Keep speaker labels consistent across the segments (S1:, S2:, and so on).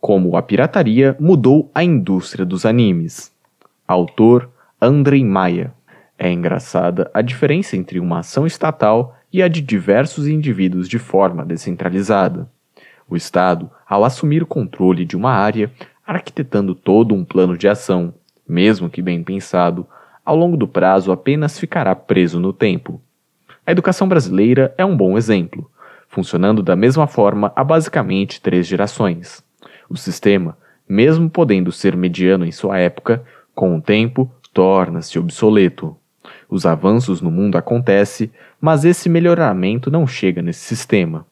S1: Como a pirataria mudou a indústria dos animes. Autor Andrei Maia. É engraçada a diferença entre uma ação estatal e a de diversos indivíduos de forma descentralizada. O Estado, ao assumir o controle de uma área, arquitetando todo um plano de ação, mesmo que bem pensado, ao longo do prazo apenas ficará preso no tempo. A educação brasileira é um bom exemplo, funcionando da mesma forma há basicamente três gerações. O sistema, mesmo podendo ser mediano em sua época, com o tempo torna-se obsoleto. Os avanços no mundo acontecem, mas esse melhoramento não chega nesse sistema.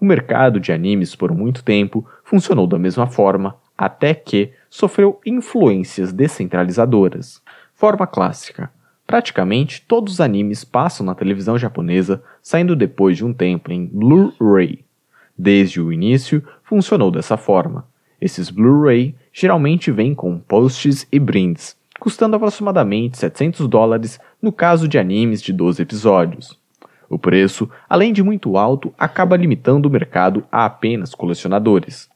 S1: O mercado de animes por muito tempo funcionou da mesma forma, até que sofreu influências descentralizadoras. Forma clássica. Praticamente todos os animes passam na televisão japonesa, saindo depois de um tempo em Blu-ray. Desde o início, funcionou dessa forma. Esses Blu-ray geralmente vêm com posts e brindes, custando aproximadamente 700 dólares no caso de animes de 12 episódios. O preço, além de muito alto, acaba limitando o mercado a apenas colecionadores.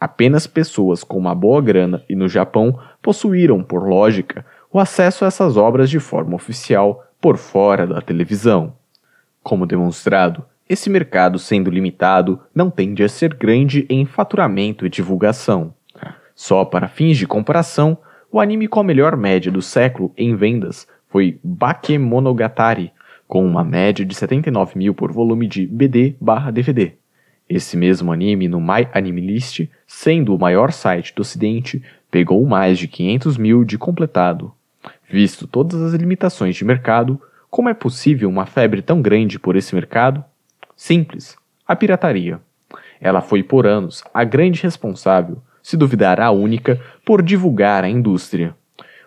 S1: Apenas pessoas com uma boa grana e no Japão possuíram, por lógica, o acesso a essas obras de forma oficial por fora da televisão. Como demonstrado, esse mercado sendo limitado não tende a ser grande em faturamento e divulgação. Só para fins de comparação, o anime com a melhor média do século em vendas foi Bakemonogatari, com uma média de 79 mil por volume de BD/DVD. Esse mesmo anime no My Anime List, sendo o maior site do ocidente, pegou mais de 500 mil de completado. Visto todas as limitações de mercado, como é possível uma febre tão grande por esse mercado? Simples: a pirataria. Ela foi por anos a grande responsável, se duvidar a única, por divulgar a indústria.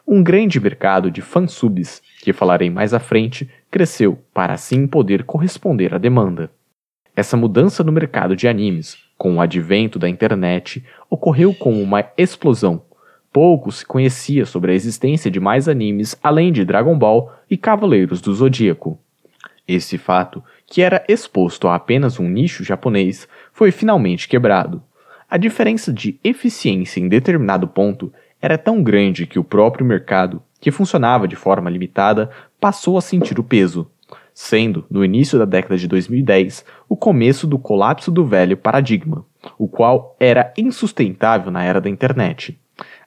S1: Um grande mercado de fansubs, que falarei mais à frente, cresceu para assim poder corresponder à demanda. Essa mudança no mercado de animes, com o advento da internet, ocorreu com uma explosão Pouco se conhecia sobre a existência de mais animes além de Dragon Ball e Cavaleiros do Zodíaco. Esse fato, que era exposto a apenas um nicho japonês, foi finalmente quebrado. A diferença de eficiência em determinado ponto era tão grande que o próprio mercado, que funcionava de forma limitada, passou a sentir o peso, sendo, no início da década de 2010, o começo do colapso do velho paradigma, o qual era insustentável na era da internet.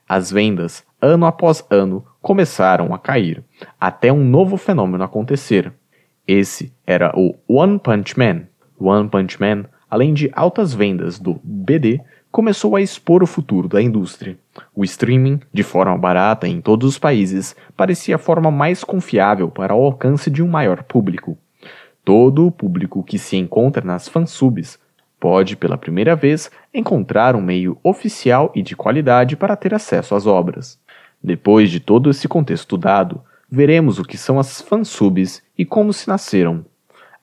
S1: As vendas, ano após ano, começaram a cair, até um novo fenômeno acontecer. Esse era o One Punch Man. One Punch Man, além de altas vendas do BD, começou a expor o futuro da indústria. O streaming, de forma barata em todos os países, parecia a forma mais confiável para o alcance de um maior público. Todo o público que se encontra nas fansubs pode, pela primeira vez, encontrar um meio oficial e de qualidade para ter acesso às obras. Depois de todo esse contexto dado, veremos o que são as fansubs e como se nasceram.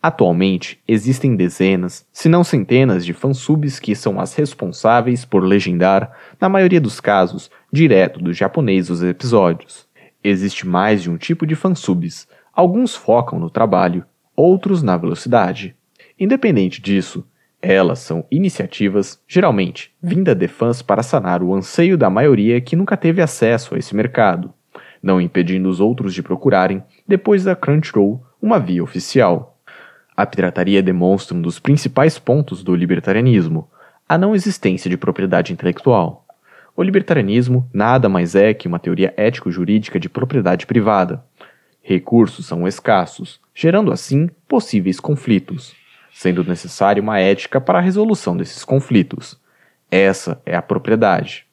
S1: Atualmente, existem dezenas, se não centenas de fansubs que são as responsáveis por legendar, na maioria dos casos, direto do japonês os episódios. Existe mais de um tipo de fansubs. Alguns focam no trabalho, outros na velocidade. Independente disso, elas são iniciativas, geralmente, vinda de fãs para sanar o anseio da maioria que nunca teve acesso a esse mercado, não impedindo os outros de procurarem, depois da Crunchyroll, uma via oficial. A pirataria demonstra um dos principais pontos do libertarianismo, a não existência de propriedade intelectual. O libertarianismo nada mais é que uma teoria ético-jurídica de propriedade privada. Recursos são escassos, gerando assim possíveis conflitos sendo necessária uma ética para a resolução desses conflitos. Essa é a propriedade.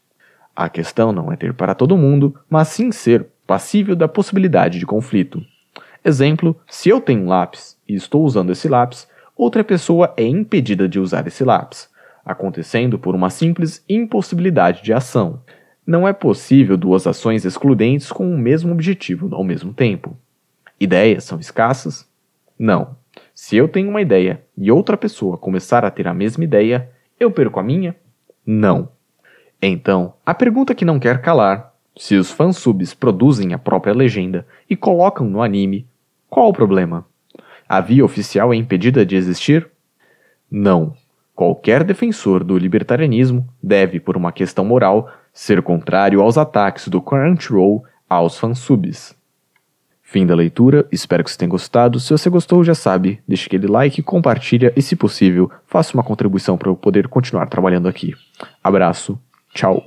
S1: A questão não é ter para todo mundo, mas sim ser passível da possibilidade de conflito. Exemplo: se eu tenho um lápis e estou usando esse lápis, outra pessoa é impedida de usar esse lápis, acontecendo por uma simples impossibilidade de ação. Não é possível duas ações excludentes com o mesmo objetivo ao mesmo tempo. Ideias são escassas? Não. Se eu tenho uma ideia e outra pessoa começar a ter a mesma ideia, eu perco a minha? Não. Então, a pergunta que não quer calar: se os fansubs produzem a própria legenda e colocam no anime, qual o problema? A via oficial é impedida de existir? Não. qualquer defensor do libertarianismo deve, por uma questão moral, ser contrário aos ataques do Crunchyroll aos fansubs. Fim da leitura, espero que você tenha gostado. Se você gostou, já sabe, deixe aquele like, compartilha e, se possível, faça uma contribuição para eu poder continuar trabalhando aqui. Abraço, tchau.